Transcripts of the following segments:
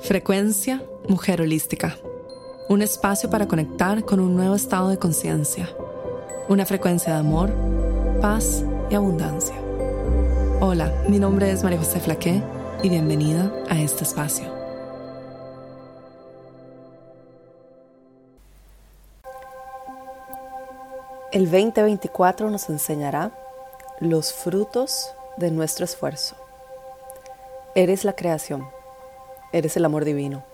Frecuencia Mujer Holística. Un espacio para conectar con un nuevo estado de conciencia. Una frecuencia de amor, paz y abundancia. Hola, mi nombre es María José Flaqué y bienvenida a este espacio. El 2024 nos enseñará los frutos de nuestro esfuerzo. Eres la creación eres el amor divino.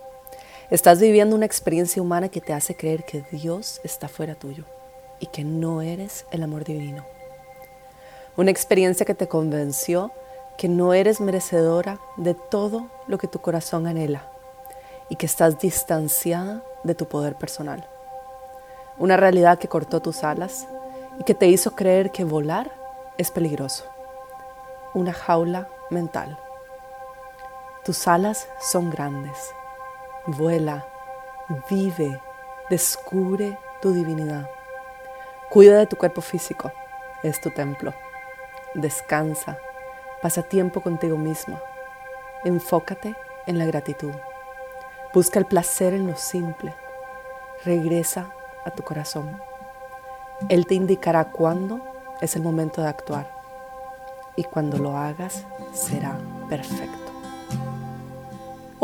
Estás viviendo una experiencia humana que te hace creer que Dios está fuera tuyo y que no eres el amor divino. Una experiencia que te convenció que no eres merecedora de todo lo que tu corazón anhela y que estás distanciada de tu poder personal. Una realidad que cortó tus alas y que te hizo creer que volar es peligroso. Una jaula mental. Tus alas son grandes. Vuela, vive, descubre tu divinidad. Cuida de tu cuerpo físico, es tu templo. Descansa, pasa tiempo contigo mismo. Enfócate en la gratitud. Busca el placer en lo simple. Regresa a tu corazón. Él te indicará cuándo es el momento de actuar. Y cuando lo hagas, será perfecto.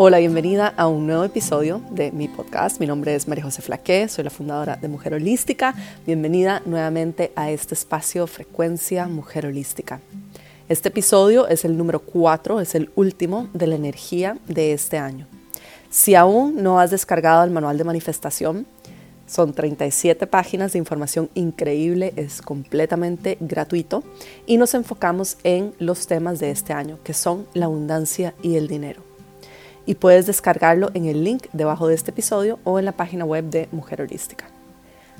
Hola, bienvenida a un nuevo episodio de mi podcast. Mi nombre es María José Flaqué, soy la fundadora de Mujer Holística. Bienvenida nuevamente a este espacio Frecuencia Mujer Holística. Este episodio es el número 4, es el último de la energía de este año. Si aún no has descargado el manual de manifestación, son 37 páginas de información increíble, es completamente gratuito y nos enfocamos en los temas de este año, que son la abundancia y el dinero y puedes descargarlo en el link debajo de este episodio o en la página web de Mujer Holística.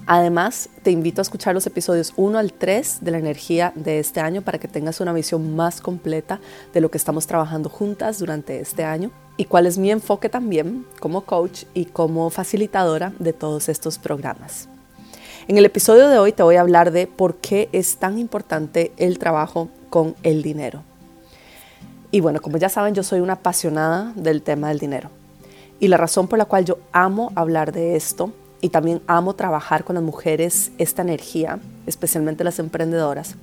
Además, te invito a escuchar los episodios 1 al 3 de la energía de este año para que tengas una visión más completa de lo que estamos trabajando juntas durante este año y cuál es mi enfoque también como coach y como facilitadora de todos estos programas. En el episodio de hoy te voy a hablar de por qué es tan importante el trabajo con el dinero. Y bueno, como ya saben, yo soy una apasionada del tema del dinero. Y la razón por la cual yo amo hablar de esto y también amo trabajar con las mujeres esta energía, especialmente las emprendedoras,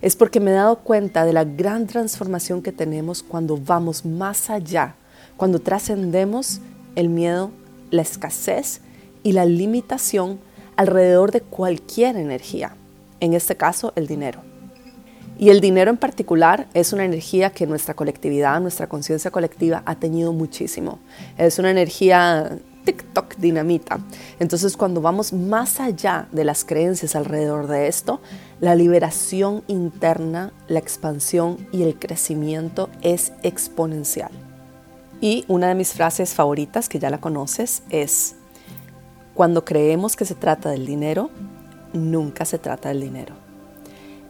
es porque me he dado cuenta de la gran transformación que tenemos cuando vamos más allá, cuando trascendemos el miedo, la escasez y la limitación alrededor de cualquier energía, en este caso el dinero. Y el dinero en particular es una energía que nuestra colectividad, nuestra conciencia colectiva ha tenido muchísimo. Es una energía TikTok dinamita. Entonces cuando vamos más allá de las creencias alrededor de esto, la liberación interna, la expansión y el crecimiento es exponencial. Y una de mis frases favoritas, que ya la conoces, es, cuando creemos que se trata del dinero, nunca se trata del dinero.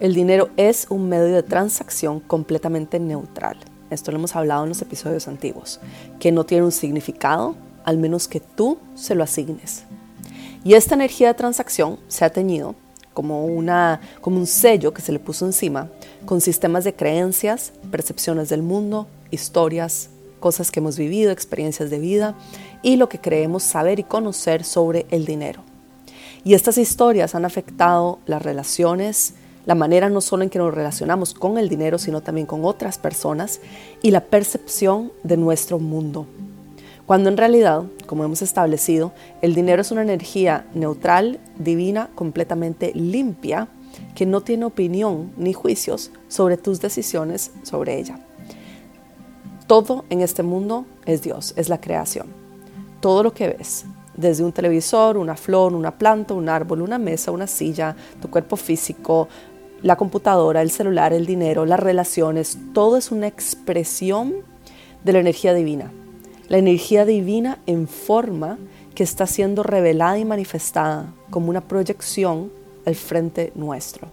El dinero es un medio de transacción completamente neutral. Esto lo hemos hablado en los episodios antiguos, que no tiene un significado al menos que tú se lo asignes. Y esta energía de transacción se ha teñido como, una, como un sello que se le puso encima con sistemas de creencias, percepciones del mundo, historias, cosas que hemos vivido, experiencias de vida y lo que creemos saber y conocer sobre el dinero. Y estas historias han afectado las relaciones, la manera no solo en que nos relacionamos con el dinero, sino también con otras personas y la percepción de nuestro mundo. Cuando en realidad, como hemos establecido, el dinero es una energía neutral, divina, completamente limpia, que no tiene opinión ni juicios sobre tus decisiones sobre ella. Todo en este mundo es Dios, es la creación. Todo lo que ves, desde un televisor, una flor, una planta, un árbol, una mesa, una silla, tu cuerpo físico, la computadora, el celular, el dinero, las relaciones, todo es una expresión de la energía divina. La energía divina en forma que está siendo revelada y manifestada como una proyección al frente nuestro.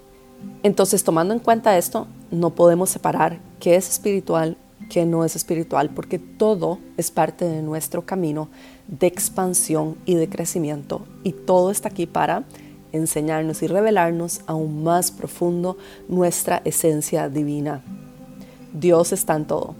Entonces, tomando en cuenta esto, no podemos separar qué es espiritual, qué no es espiritual, porque todo es parte de nuestro camino de expansión y de crecimiento y todo está aquí para enseñarnos y revelarnos aún más profundo nuestra esencia divina. Dios está en todo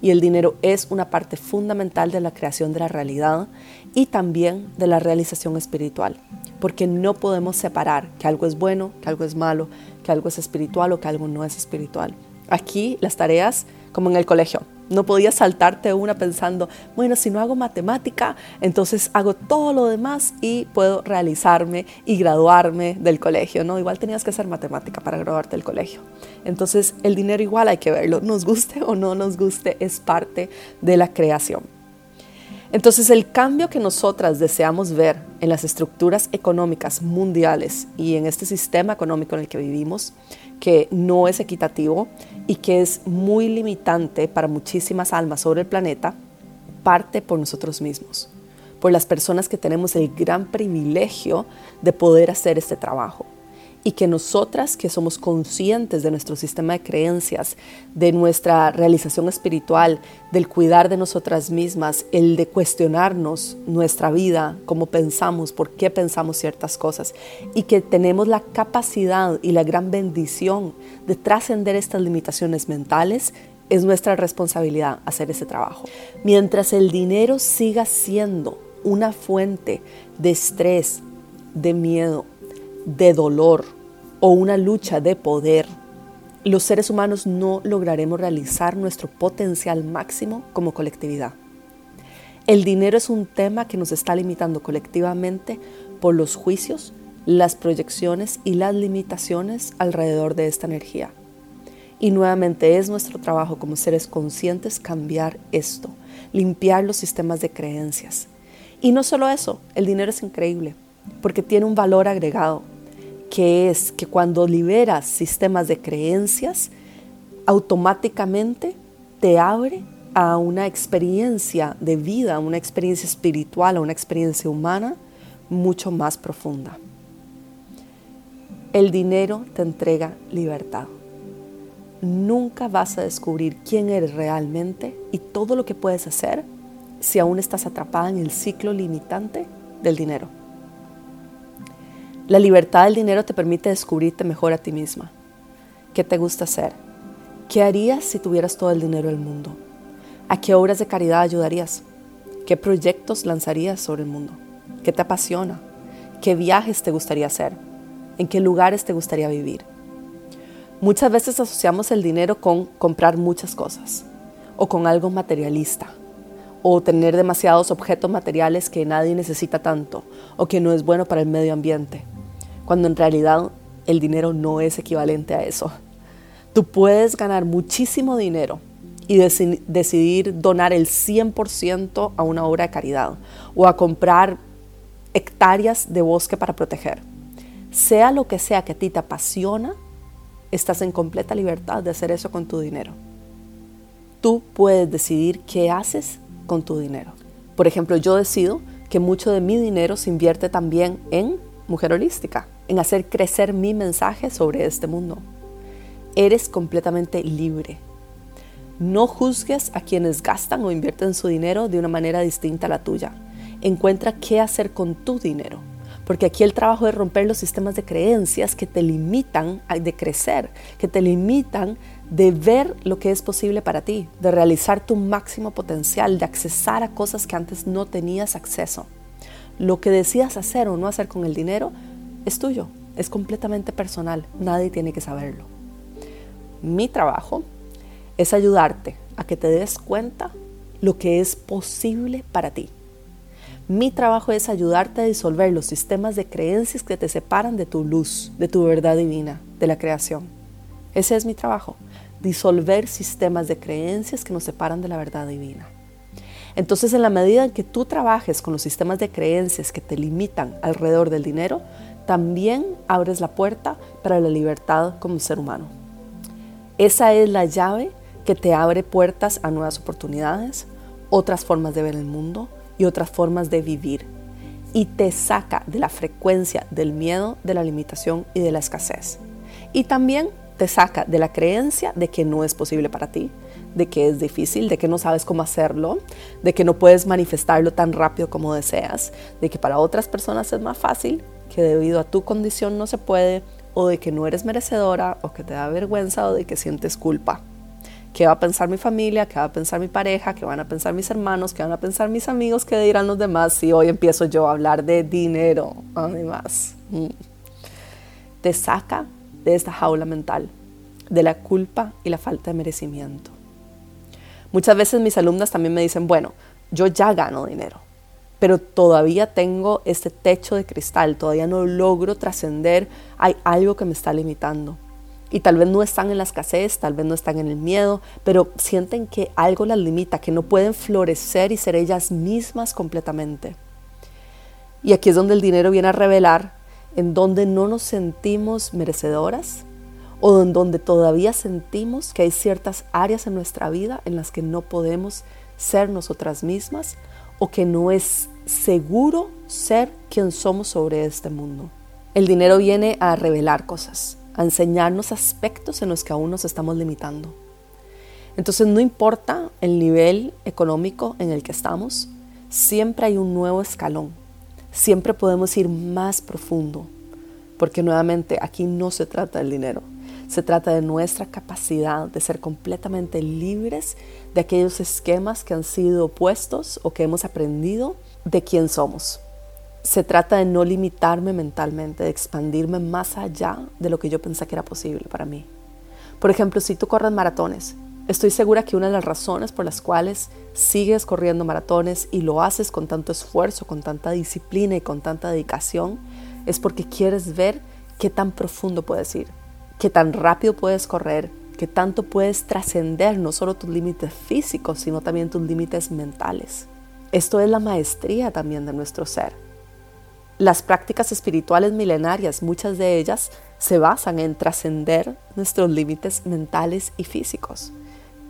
y el dinero es una parte fundamental de la creación de la realidad y también de la realización espiritual, porque no podemos separar que algo es bueno, que algo es malo, que algo es espiritual o que algo no es espiritual. Aquí las tareas, como en el colegio, no podías saltarte una pensando, bueno, si no hago matemática, entonces hago todo lo demás y puedo realizarme y graduarme del colegio, ¿no? Igual tenías que hacer matemática para graduarte del colegio. Entonces, el dinero igual hay que verlo, nos guste o no nos guste, es parte de la creación. Entonces, el cambio que nosotras deseamos ver en las estructuras económicas mundiales y en este sistema económico en el que vivimos, que no es equitativo y que es muy limitante para muchísimas almas sobre el planeta, parte por nosotros mismos, por las personas que tenemos el gran privilegio de poder hacer este trabajo y que nosotras que somos conscientes de nuestro sistema de creencias, de nuestra realización espiritual, del cuidar de nosotras mismas, el de cuestionarnos nuestra vida, cómo pensamos, por qué pensamos ciertas cosas y que tenemos la capacidad y la gran bendición de trascender estas limitaciones mentales, es nuestra responsabilidad hacer ese trabajo. Mientras el dinero siga siendo una fuente de estrés, de miedo, de dolor o una lucha de poder, los seres humanos no lograremos realizar nuestro potencial máximo como colectividad. El dinero es un tema que nos está limitando colectivamente por los juicios, las proyecciones y las limitaciones alrededor de esta energía. Y nuevamente es nuestro trabajo como seres conscientes cambiar esto, limpiar los sistemas de creencias. Y no solo eso, el dinero es increíble porque tiene un valor agregado, que es que cuando liberas sistemas de creencias, automáticamente te abre a una experiencia de vida, a una experiencia espiritual, a una experiencia humana mucho más profunda. El dinero te entrega libertad. Nunca vas a descubrir quién eres realmente y todo lo que puedes hacer si aún estás atrapada en el ciclo limitante del dinero. La libertad del dinero te permite descubrirte mejor a ti misma. ¿Qué te gusta hacer? ¿Qué harías si tuvieras todo el dinero del mundo? ¿A qué obras de caridad ayudarías? ¿Qué proyectos lanzarías sobre el mundo? ¿Qué te apasiona? ¿Qué viajes te gustaría hacer? ¿En qué lugares te gustaría vivir? Muchas veces asociamos el dinero con comprar muchas cosas o con algo materialista o tener demasiados objetos materiales que nadie necesita tanto o que no es bueno para el medio ambiente cuando en realidad el dinero no es equivalente a eso. Tú puedes ganar muchísimo dinero y decidir donar el 100% a una obra de caridad o a comprar hectáreas de bosque para proteger. Sea lo que sea que a ti te apasiona, estás en completa libertad de hacer eso con tu dinero. Tú puedes decidir qué haces con tu dinero. Por ejemplo, yo decido que mucho de mi dinero se invierte también en mujer holística en hacer crecer mi mensaje sobre este mundo. Eres completamente libre. No juzgues a quienes gastan o invierten su dinero de una manera distinta a la tuya. Encuentra qué hacer con tu dinero. Porque aquí el trabajo es romper los sistemas de creencias que te limitan de crecer, que te limitan de ver lo que es posible para ti, de realizar tu máximo potencial, de accesar a cosas que antes no tenías acceso. Lo que decías hacer o no hacer con el dinero es tuyo, es completamente personal, nadie tiene que saberlo. Mi trabajo es ayudarte a que te des cuenta lo que es posible para ti. Mi trabajo es ayudarte a disolver los sistemas de creencias que te separan de tu luz, de tu verdad divina, de la creación. Ese es mi trabajo, disolver sistemas de creencias que nos separan de la verdad divina. Entonces, en la medida en que tú trabajes con los sistemas de creencias que te limitan alrededor del dinero, también abres la puerta para la libertad como ser humano. Esa es la llave que te abre puertas a nuevas oportunidades, otras formas de ver el mundo y otras formas de vivir. Y te saca de la frecuencia del miedo, de la limitación y de la escasez. Y también te saca de la creencia de que no es posible para ti, de que es difícil, de que no sabes cómo hacerlo, de que no puedes manifestarlo tan rápido como deseas, de que para otras personas es más fácil que debido a tu condición no se puede, o de que no eres merecedora, o que te da vergüenza, o de que sientes culpa. ¿Qué va a pensar mi familia? ¿Qué va a pensar mi pareja? ¿Qué van a pensar mis hermanos? ¿Qué van a pensar mis amigos? ¿Qué dirán los demás si hoy empiezo yo a hablar de dinero? Además, mm. te saca de esta jaula mental, de la culpa y la falta de merecimiento. Muchas veces mis alumnas también me dicen, bueno, yo ya gano dinero, pero todavía tengo este techo de cristal, todavía no logro trascender, hay algo que me está limitando. Y tal vez no están en la escasez, tal vez no están en el miedo, pero sienten que algo las limita, que no pueden florecer y ser ellas mismas completamente. Y aquí es donde el dinero viene a revelar en donde no nos sentimos merecedoras o en donde todavía sentimos que hay ciertas áreas en nuestra vida en las que no podemos ser nosotras mismas o que no es seguro ser quien somos sobre este mundo. El dinero viene a revelar cosas, a enseñarnos aspectos en los que aún nos estamos limitando. Entonces no importa el nivel económico en el que estamos, siempre hay un nuevo escalón, siempre podemos ir más profundo, porque nuevamente aquí no se trata del dinero, se trata de nuestra capacidad de ser completamente libres de aquellos esquemas que han sido puestos o que hemos aprendido de quién somos. Se trata de no limitarme mentalmente, de expandirme más allá de lo que yo pensé que era posible para mí. Por ejemplo, si tú corres maratones, estoy segura que una de las razones por las cuales sigues corriendo maratones y lo haces con tanto esfuerzo, con tanta disciplina y con tanta dedicación, es porque quieres ver qué tan profundo puedes ir, qué tan rápido puedes correr, qué tanto puedes trascender no solo tus límites físicos, sino también tus límites mentales. Esto es la maestría también de nuestro ser. Las prácticas espirituales milenarias, muchas de ellas se basan en trascender nuestros límites mentales y físicos.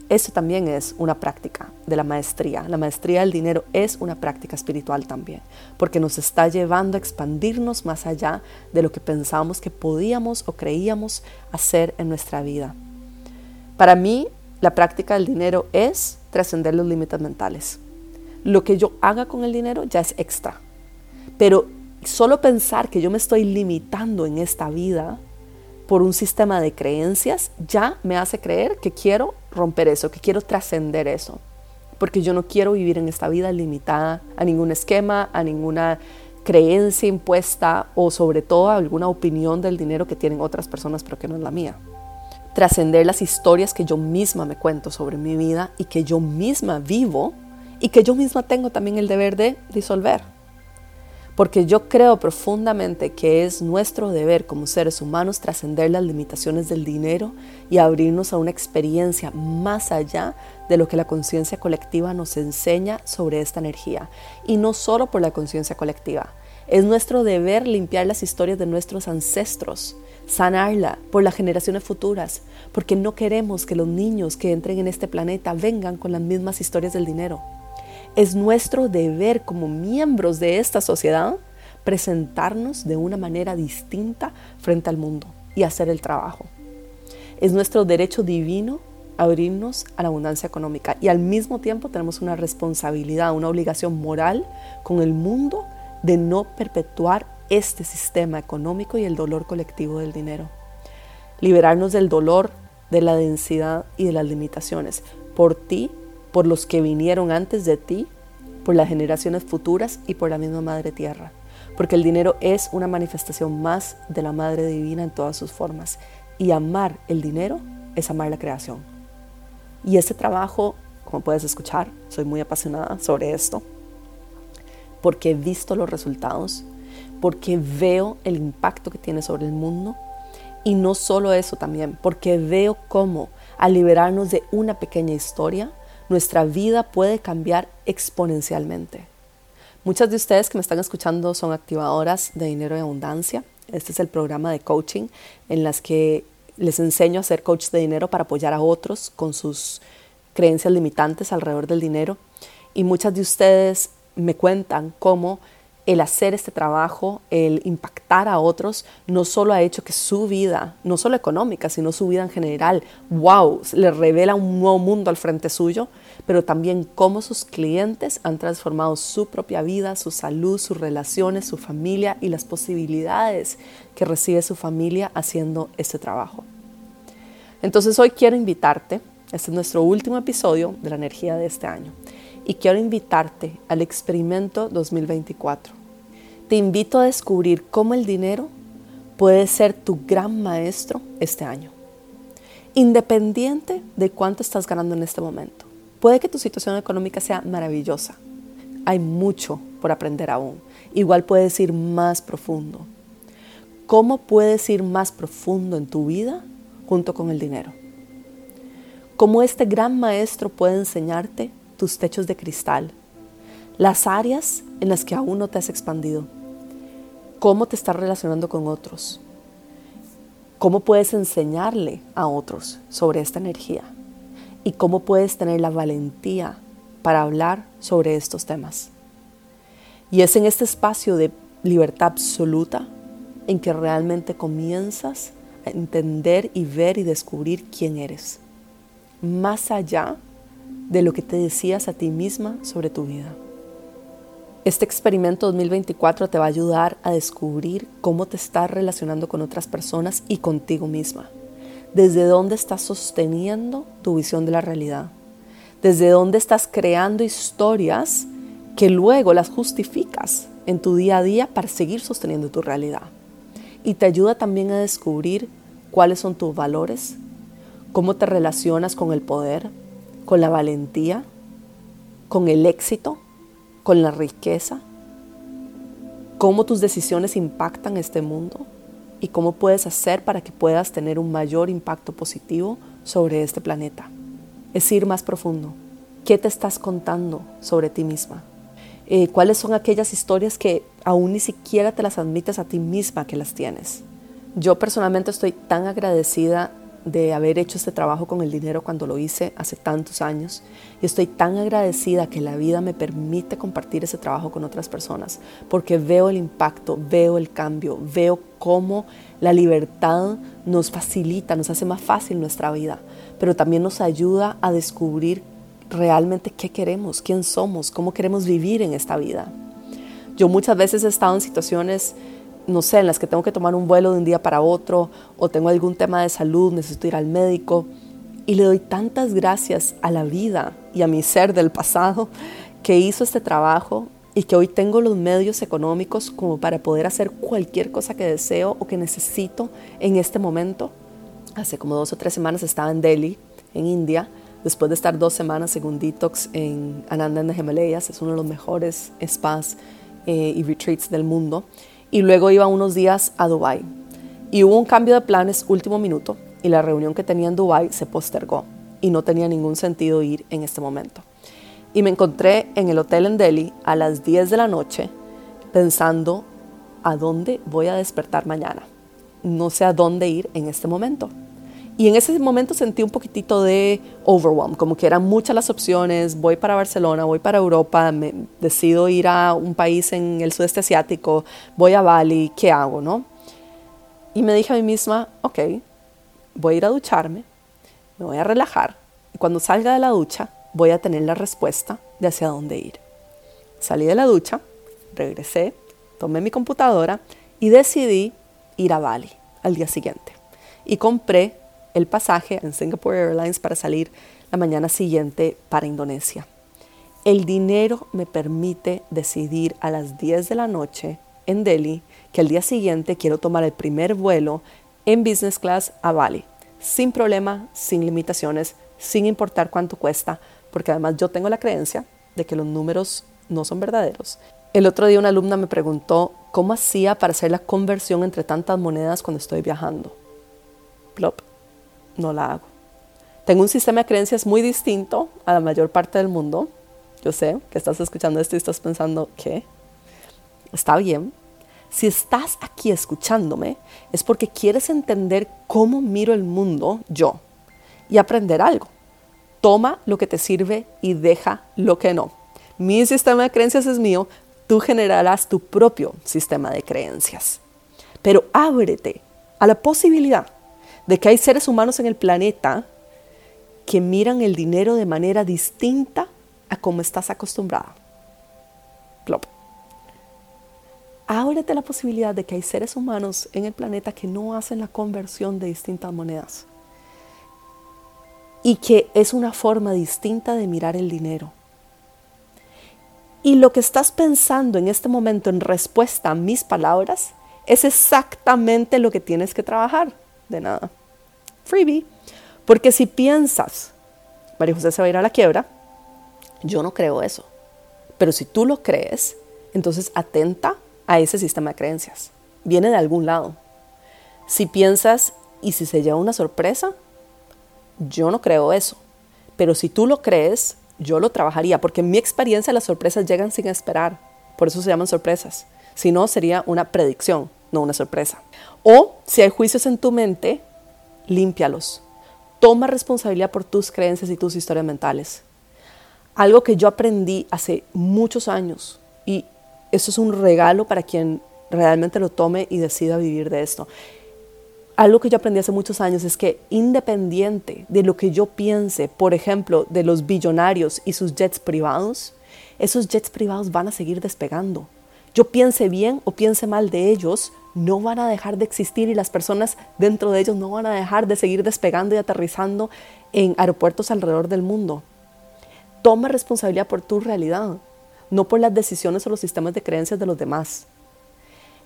Eso también es una práctica de la maestría. La maestría del dinero es una práctica espiritual también, porque nos está llevando a expandirnos más allá de lo que pensábamos que podíamos o creíamos hacer en nuestra vida. Para mí, la práctica del dinero es trascender los límites mentales. Lo que yo haga con el dinero ya es extra. Pero solo pensar que yo me estoy limitando en esta vida por un sistema de creencias ya me hace creer que quiero romper eso, que quiero trascender eso. Porque yo no quiero vivir en esta vida limitada a ningún esquema, a ninguna creencia impuesta o sobre todo a alguna opinión del dinero que tienen otras personas pero que no es la mía. Trascender las historias que yo misma me cuento sobre mi vida y que yo misma vivo y que yo misma tengo también el deber de disolver porque yo creo profundamente que es nuestro deber como seres humanos trascender las limitaciones del dinero y abrirnos a una experiencia más allá de lo que la conciencia colectiva nos enseña sobre esta energía. Y no solo por la conciencia colectiva, es nuestro deber limpiar las historias de nuestros ancestros, sanarla por las generaciones futuras, porque no queremos que los niños que entren en este planeta vengan con las mismas historias del dinero. Es nuestro deber como miembros de esta sociedad presentarnos de una manera distinta frente al mundo y hacer el trabajo. Es nuestro derecho divino abrirnos a la abundancia económica y al mismo tiempo tenemos una responsabilidad, una obligación moral con el mundo de no perpetuar este sistema económico y el dolor colectivo del dinero. Liberarnos del dolor, de la densidad y de las limitaciones por ti por los que vinieron antes de ti, por las generaciones futuras y por la misma Madre Tierra. Porque el dinero es una manifestación más de la Madre Divina en todas sus formas. Y amar el dinero es amar la creación. Y este trabajo, como puedes escuchar, soy muy apasionada sobre esto, porque he visto los resultados, porque veo el impacto que tiene sobre el mundo. Y no solo eso también, porque veo cómo al liberarnos de una pequeña historia, nuestra vida puede cambiar exponencialmente. Muchas de ustedes que me están escuchando son activadoras de dinero y abundancia. Este es el programa de coaching en las que les enseño a ser coach de dinero para apoyar a otros con sus creencias limitantes alrededor del dinero. Y muchas de ustedes me cuentan cómo el hacer este trabajo, el impactar a otros, no solo ha hecho que su vida, no solo económica, sino su vida en general, wow, le revela un nuevo mundo al frente suyo, pero también cómo sus clientes han transformado su propia vida, su salud, sus relaciones, su familia y las posibilidades que recibe su familia haciendo este trabajo. Entonces hoy quiero invitarte Este es nuestro último episodio de la energía de este año y quiero invitarte al experimento 2024. Te invito a descubrir cómo el dinero puede ser tu gran maestro este año, independiente de cuánto estás ganando en este momento. Puede que tu situación económica sea maravillosa. Hay mucho por aprender aún. Igual puedes ir más profundo. ¿Cómo puedes ir más profundo en tu vida junto con el dinero? ¿Cómo este gran maestro puede enseñarte tus techos de cristal, las áreas en las que aún no te has expandido, cómo te estás relacionando con otros, cómo puedes enseñarle a otros sobre esta energía y cómo puedes tener la valentía para hablar sobre estos temas. Y es en este espacio de libertad absoluta en que realmente comienzas a entender y ver y descubrir quién eres, más allá de lo que te decías a ti misma sobre tu vida. Este experimento 2024 te va a ayudar a descubrir cómo te estás relacionando con otras personas y contigo misma. Desde dónde estás sosteniendo tu visión de la realidad. Desde dónde estás creando historias que luego las justificas en tu día a día para seguir sosteniendo tu realidad. Y te ayuda también a descubrir cuáles son tus valores, cómo te relacionas con el poder, con la valentía, con el éxito, con la riqueza, cómo tus decisiones impactan este mundo y cómo puedes hacer para que puedas tener un mayor impacto positivo sobre este planeta. Es ir más profundo. ¿Qué te estás contando sobre ti misma? Eh, ¿Cuáles son aquellas historias que aún ni siquiera te las admites a ti misma que las tienes? Yo personalmente estoy tan agradecida de haber hecho este trabajo con el dinero cuando lo hice hace tantos años y estoy tan agradecida que la vida me permite compartir ese trabajo con otras personas porque veo el impacto, veo el cambio, veo cómo la libertad nos facilita, nos hace más fácil nuestra vida, pero también nos ayuda a descubrir realmente qué queremos, quién somos, cómo queremos vivir en esta vida. Yo muchas veces he estado en situaciones no sé, en las que tengo que tomar un vuelo de un día para otro o tengo algún tema de salud, necesito ir al médico. Y le doy tantas gracias a la vida y a mi ser del pasado que hizo este trabajo y que hoy tengo los medios económicos como para poder hacer cualquier cosa que deseo o que necesito en este momento. Hace como dos o tres semanas estaba en Delhi, en India, después de estar dos semanas en un detox en Ananda en the Himalayas, es uno de los mejores spas eh, y retreats del mundo y luego iba unos días a Dubái. Y hubo un cambio de planes último minuto y la reunión que tenía en Dubái se postergó y no tenía ningún sentido ir en este momento. Y me encontré en el hotel en Delhi a las 10 de la noche pensando a dónde voy a despertar mañana. No sé a dónde ir en este momento. Y en ese momento sentí un poquitito de overwhelm, como que eran muchas las opciones, voy para Barcelona, voy para Europa, me decido ir a un país en el sudeste asiático, voy a Bali, ¿qué hago, no? Y me dije a mí misma, ok, voy a ir a ducharme, me voy a relajar y cuando salga de la ducha voy a tener la respuesta de hacia dónde ir. Salí de la ducha, regresé, tomé mi computadora y decidí ir a Bali al día siguiente. Y compré el pasaje en Singapore Airlines para salir la mañana siguiente para Indonesia. El dinero me permite decidir a las 10 de la noche en Delhi que el día siguiente quiero tomar el primer vuelo en business class a Bali, sin problema, sin limitaciones, sin importar cuánto cuesta, porque además yo tengo la creencia de que los números no son verdaderos. El otro día una alumna me preguntó cómo hacía para hacer la conversión entre tantas monedas cuando estoy viajando. Plop no la hago. Tengo un sistema de creencias muy distinto a la mayor parte del mundo. Yo sé que estás escuchando esto y estás pensando, ¿qué? Está bien. Si estás aquí escuchándome, es porque quieres entender cómo miro el mundo yo y aprender algo. Toma lo que te sirve y deja lo que no. Mi sistema de creencias es mío, tú generarás tu propio sistema de creencias. Pero ábrete a la posibilidad de que hay seres humanos en el planeta que miran el dinero de manera distinta a como estás acostumbrada. Plop. Ábrete la posibilidad de que hay seres humanos en el planeta que no hacen la conversión de distintas monedas. y que es una forma distinta de mirar el dinero. Y lo que estás pensando en este momento en respuesta a mis palabras es exactamente lo que tienes que trabajar. De nada. Freebie. Porque si piensas, María José se va a ir a la quiebra, yo no creo eso. Pero si tú lo crees, entonces atenta a ese sistema de creencias. Viene de algún lado. Si piensas, ¿y si se lleva una sorpresa? Yo no creo eso. Pero si tú lo crees, yo lo trabajaría, porque en mi experiencia las sorpresas llegan sin esperar. Por eso se llaman sorpresas. Si no, sería una predicción, no una sorpresa. O si hay juicios en tu mente, límpialos. Toma responsabilidad por tus creencias y tus historias mentales. Algo que yo aprendí hace muchos años y eso es un regalo para quien realmente lo tome y decida vivir de esto. Algo que yo aprendí hace muchos años es que independiente de lo que yo piense, por ejemplo, de los billonarios y sus jets privados, esos jets privados van a seguir despegando. Yo piense bien o piense mal de ellos, no van a dejar de existir y las personas dentro de ellos no van a dejar de seguir despegando y aterrizando en aeropuertos alrededor del mundo. Toma responsabilidad por tu realidad, no por las decisiones o los sistemas de creencias de los demás.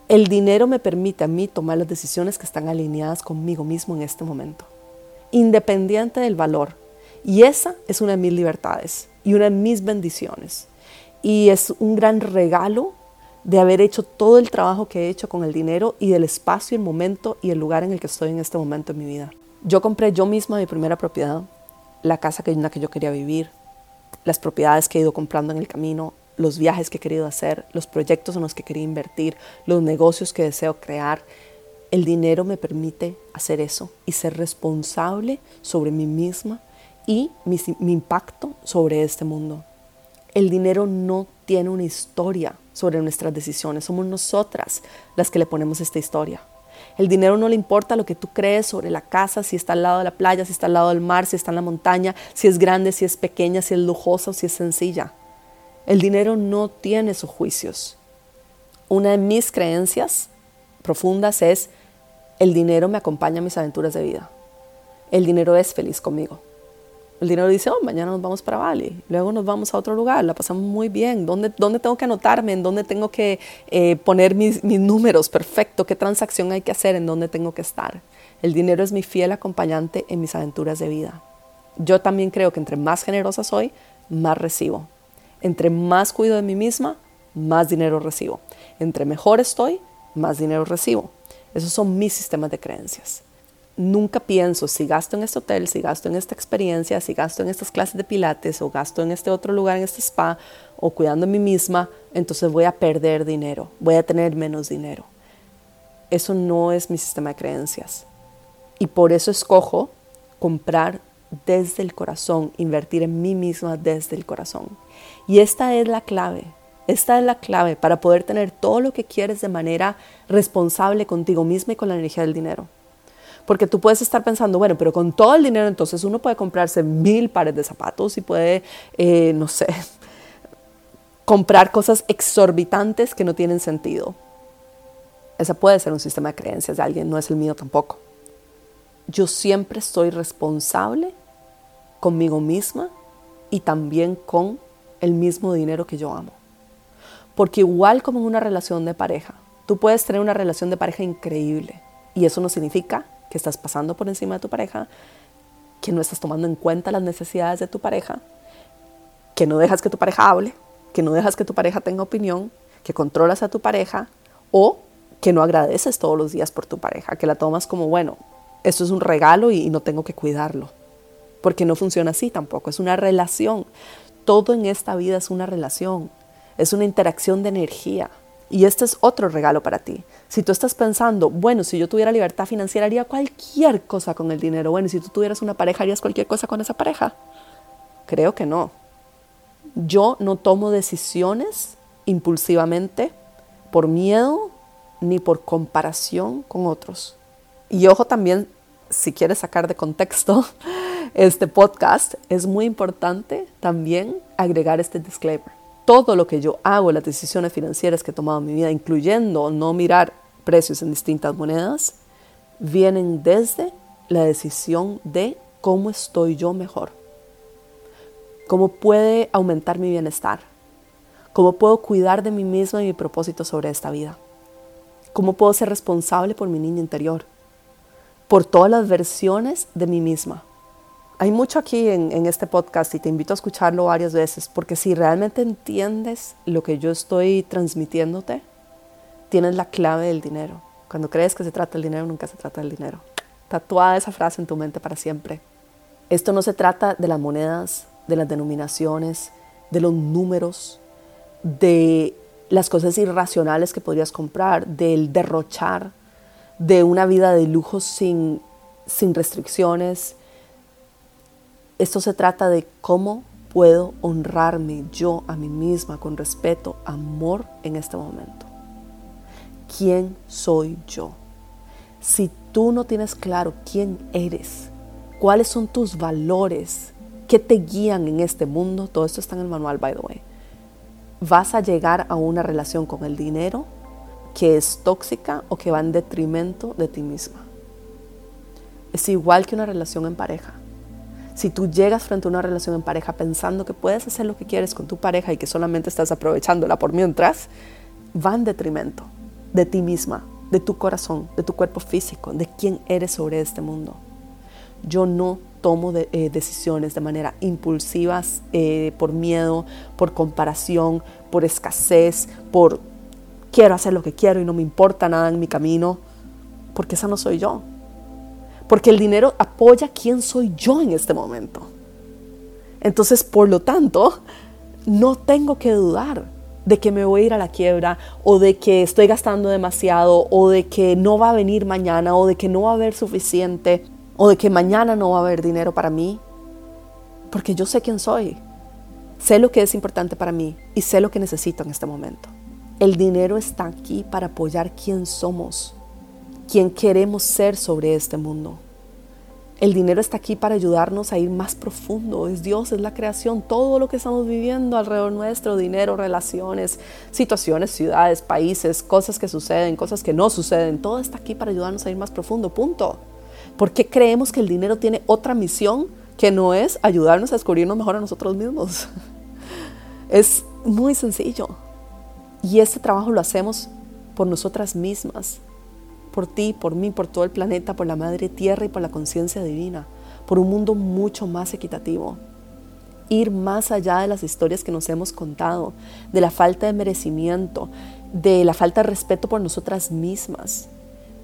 El dinero me permite a mí tomar las decisiones que están alineadas conmigo mismo en este momento, independiente del valor. Y esa es una de mis libertades y una de mis bendiciones. Y es un gran regalo de haber hecho todo el trabajo que he hecho con el dinero y del espacio, el momento y el lugar en el que estoy en este momento en mi vida. Yo compré yo misma mi primera propiedad, la casa en la que yo quería vivir, las propiedades que he ido comprando en el camino, los viajes que he querido hacer, los proyectos en los que quería invertir, los negocios que deseo crear. El dinero me permite hacer eso y ser responsable sobre mí misma y mi, mi impacto sobre este mundo. El dinero no tiene una historia sobre nuestras decisiones, somos nosotras las que le ponemos esta historia. El dinero no le importa lo que tú crees sobre la casa, si está al lado de la playa, si está al lado del mar, si está en la montaña, si es grande, si es pequeña, si es lujosa o si es sencilla. El dinero no tiene sus juicios. Una de mis creencias profundas es, el dinero me acompaña a mis aventuras de vida. El dinero es feliz conmigo. El dinero dice, oh, mañana nos vamos para Bali, luego nos vamos a otro lugar, la pasamos muy bien. ¿Dónde, dónde tengo que anotarme? ¿En dónde tengo que eh, poner mis, mis números? Perfecto. ¿Qué transacción hay que hacer? ¿En dónde tengo que estar? El dinero es mi fiel acompañante en mis aventuras de vida. Yo también creo que entre más generosa soy, más recibo. Entre más cuido de mí misma, más dinero recibo. Entre mejor estoy, más dinero recibo. Esos son mis sistemas de creencias nunca pienso si gasto en este hotel, si gasto en esta experiencia, si gasto en estas clases de pilates o gasto en este otro lugar, en este spa o cuidando de mí misma, entonces voy a perder dinero, voy a tener menos dinero. Eso no es mi sistema de creencias. Y por eso escojo comprar desde el corazón, invertir en mí misma desde el corazón. Y esta es la clave. Esta es la clave para poder tener todo lo que quieres de manera responsable contigo misma y con la energía del dinero. Porque tú puedes estar pensando, bueno, pero con todo el dinero entonces uno puede comprarse mil pares de zapatos y puede, eh, no sé, comprar cosas exorbitantes que no tienen sentido. Ese puede ser un sistema de creencias de alguien, no es el mío tampoco. Yo siempre soy responsable conmigo misma y también con el mismo dinero que yo amo. Porque igual como en una relación de pareja, tú puedes tener una relación de pareja increíble y eso no significa que estás pasando por encima de tu pareja, que no estás tomando en cuenta las necesidades de tu pareja, que no dejas que tu pareja hable, que no dejas que tu pareja tenga opinión, que controlas a tu pareja o que no agradeces todos los días por tu pareja, que la tomas como, bueno, esto es un regalo y, no tengo que cuidarlo. Porque no funciona así tampoco, es una relación. Todo en esta vida es una relación, es una interacción de energía. Y este es otro regalo para ti. Si tú estás pensando, bueno, si yo tuviera libertad financiera haría cualquier cosa con el dinero. Bueno, si tú tuvieras una pareja harías cualquier cosa con esa pareja. Creo que no. Yo no tomo decisiones impulsivamente por miedo ni por comparación con otros. Y ojo también, si quieres sacar de contexto este podcast, es muy importante también agregar este disclaimer todo lo que yo hago, las decisiones financieras que he tomado en mi vida, incluyendo no mirar precios en distintas monedas, vienen desde la decisión de cómo estoy yo mejor, cómo puede aumentar mi bienestar, cómo puedo cuidar de mí mismo y mi propósito sobre esta vida, cómo puedo ser responsable por mi niño interior, por todas las versiones de mí misma. Hay mucho aquí en, este podcast y te invito a escucharlo varias veces porque si realmente entiendes lo que yo estoy transmitiéndote, tienes la clave del dinero. Cuando crees que se trata del dinero, nunca se trata del dinero. Tatuada esa frase en tu mente para siempre. Esto no se trata de las monedas, de las denominaciones, de los números, de las cosas irracionales que podrías comprar, del derrochar, de una vida de lujo sin, sin restricciones. Esto se trata de cómo puedo honrarme yo a mí misma con respeto, amor en este momento. ¿Quién soy yo? Si tú no tienes claro quién eres, cuáles son tus valores, qué te guían en este mundo, todo esto está en el manual, by the way, vas a llegar a una relación con el dinero que es tóxica o que va en detrimento de ti misma. Es igual que una relación en pareja. Si tú llegas frente a una relación en pareja pensando que puedes hacer lo que quieres con tu pareja y que solamente estás aprovechándola por mientras, va en detrimento de ti misma, de tu corazón, de tu cuerpo físico, de quién eres sobre este mundo. Yo no tomo eh, decisiones de manera impulsivas eh, por miedo, por comparación, por escasez, por quiero hacer lo que quiero y no me importa nada en mi camino, porque esa no soy yo. Porque el dinero apoya quién soy yo en este momento. Entonces, por lo tanto, no tengo que dudar de que me voy a ir a la quiebra o de que estoy gastando demasiado o de que no va a venir mañana o de que no va a haber suficiente o de que mañana no va a haber dinero para mí. Porque yo sé quién soy. Sé lo que es importante para mí y sé lo que necesito en este momento. El dinero está aquí para apoyar quién somos, quién queremos ser sobre este mundo. El dinero está aquí para ayudarnos a ir más profundo. Es Dios, es la creación, todo lo que estamos viviendo alrededor nuestro, dinero, relaciones, situaciones, ciudades, países, cosas que suceden, cosas que no suceden, todo está aquí para ayudarnos a ir más profundo, punto. ¿Por qué creemos que el dinero tiene otra misión que no es ayudarnos a descubrirnos mejor a nosotros mismos? Es muy sencillo. Y este trabajo lo hacemos por nosotras mismas, por ti, por mí, por todo el planeta, por la Madre Tierra y por la conciencia divina, por un mundo mucho más equitativo. Ir más allá de las historias que nos hemos contado, de la falta de merecimiento, de la falta de respeto por nosotras mismas,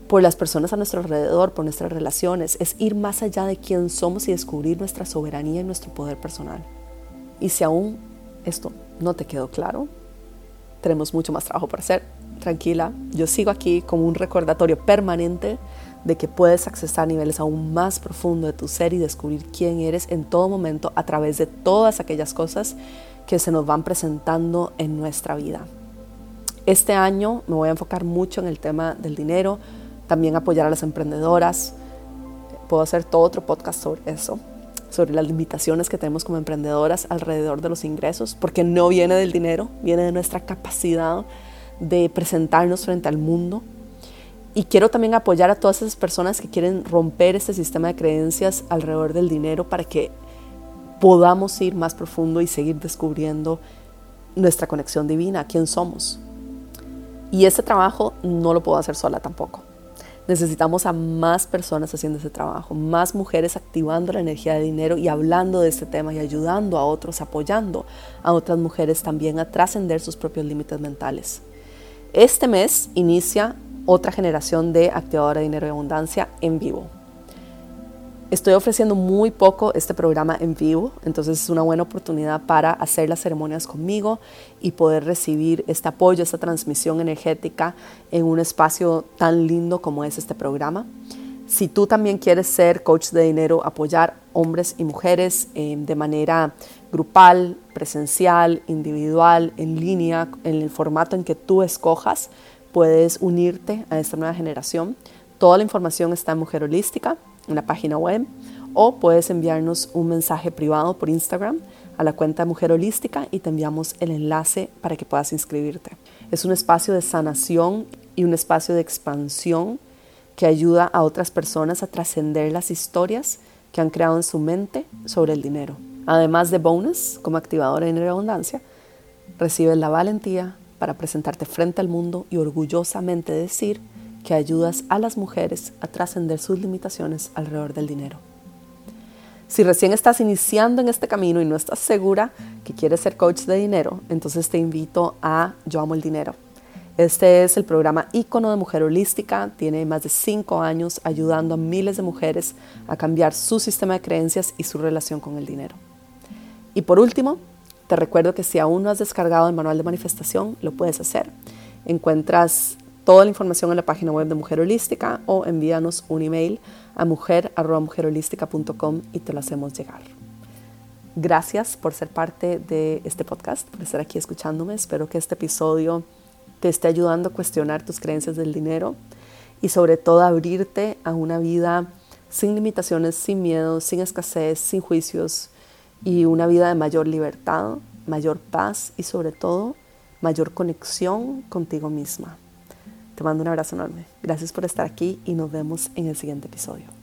por las personas a nuestro alrededor, por nuestras relaciones, es ir más allá de quién somos y descubrir nuestra soberanía y nuestro poder personal. Y si aún esto no te quedó claro, tenemos mucho más trabajo por hacer. Tranquila, yo sigo aquí como un recordatorio permanente de que puedes accesar niveles aún más profundos de tu ser y descubrir quién eres en todo momento a través de todas aquellas cosas que se nos van presentando en nuestra vida. Este año me voy a enfocar mucho en el tema del dinero, también apoyar a las emprendedoras. Puedo hacer todo otro podcast sobre eso sobre las limitaciones que tenemos como emprendedoras alrededor de los ingresos, porque no viene del dinero, viene de nuestra capacidad de presentarnos frente al mundo. Y quiero también apoyar a todas esas personas que quieren romper este sistema de creencias alrededor del dinero para que podamos ir más profundo y seguir descubriendo nuestra conexión divina, quién somos. Y ese trabajo no lo puedo hacer sola tampoco. Necesitamos a más personas haciendo ese trabajo, más mujeres activando la energía de dinero y hablando de este tema y ayudando a otros, apoyando a otras mujeres también a trascender sus propios límites mentales. Este mes inicia otra generación de activadora de dinero y abundancia en vivo. Estoy ofreciendo muy poco este programa en vivo, entonces es una buena oportunidad para hacer las ceremonias conmigo y poder recibir este apoyo, esta transmisión energética en un espacio tan lindo como es este programa. Si tú también quieres ser coach de dinero, apoyar hombres y mujeres eh, de manera grupal, presencial, individual, en línea, en el formato en que tú escojas, puedes unirte a esta nueva generación. Toda la información está en Mujer Holística en la página web o puedes enviarnos un mensaje privado por Instagram a la cuenta Mujer Holística y te enviamos el enlace para que puedas inscribirte. Es un espacio de sanación y un espacio de expansión que ayuda a otras personas a trascender las historias que han creado en su mente sobre el dinero. Además de bonus como activadora de dinero abundancia, recibes la valentía para presentarte frente al mundo y orgullosamente decir que ayudas a las mujeres a trascender sus limitaciones alrededor del dinero. Si recién estás iniciando en este camino y no estás segura que quieres ser coach de dinero, entonces te invito a Yo Amo el Dinero. Este es el programa Ícono de Mujer Holística. Tiene más de cinco años ayudando a miles de mujeres a cambiar su sistema de creencias y su relación con el dinero. Y por último, te recuerdo que si aún no has descargado el manual de manifestación, lo puedes hacer. Encuentras toda la información en la página web de Mujer Holística o envíanos un email a mujer.mujerholística.com y te lo hacemos llegar. Gracias por ser parte de este podcast, por estar aquí escuchándome. Espero que este episodio te esté ayudando a cuestionar tus creencias del dinero y sobre todo abrirte a una vida sin limitaciones, sin miedo, sin escasez, sin juicios y una vida de mayor libertad, mayor paz y sobre todo mayor conexión contigo misma. Te mando un abrazo enorme. Gracias por estar aquí y nos vemos en el siguiente episodio.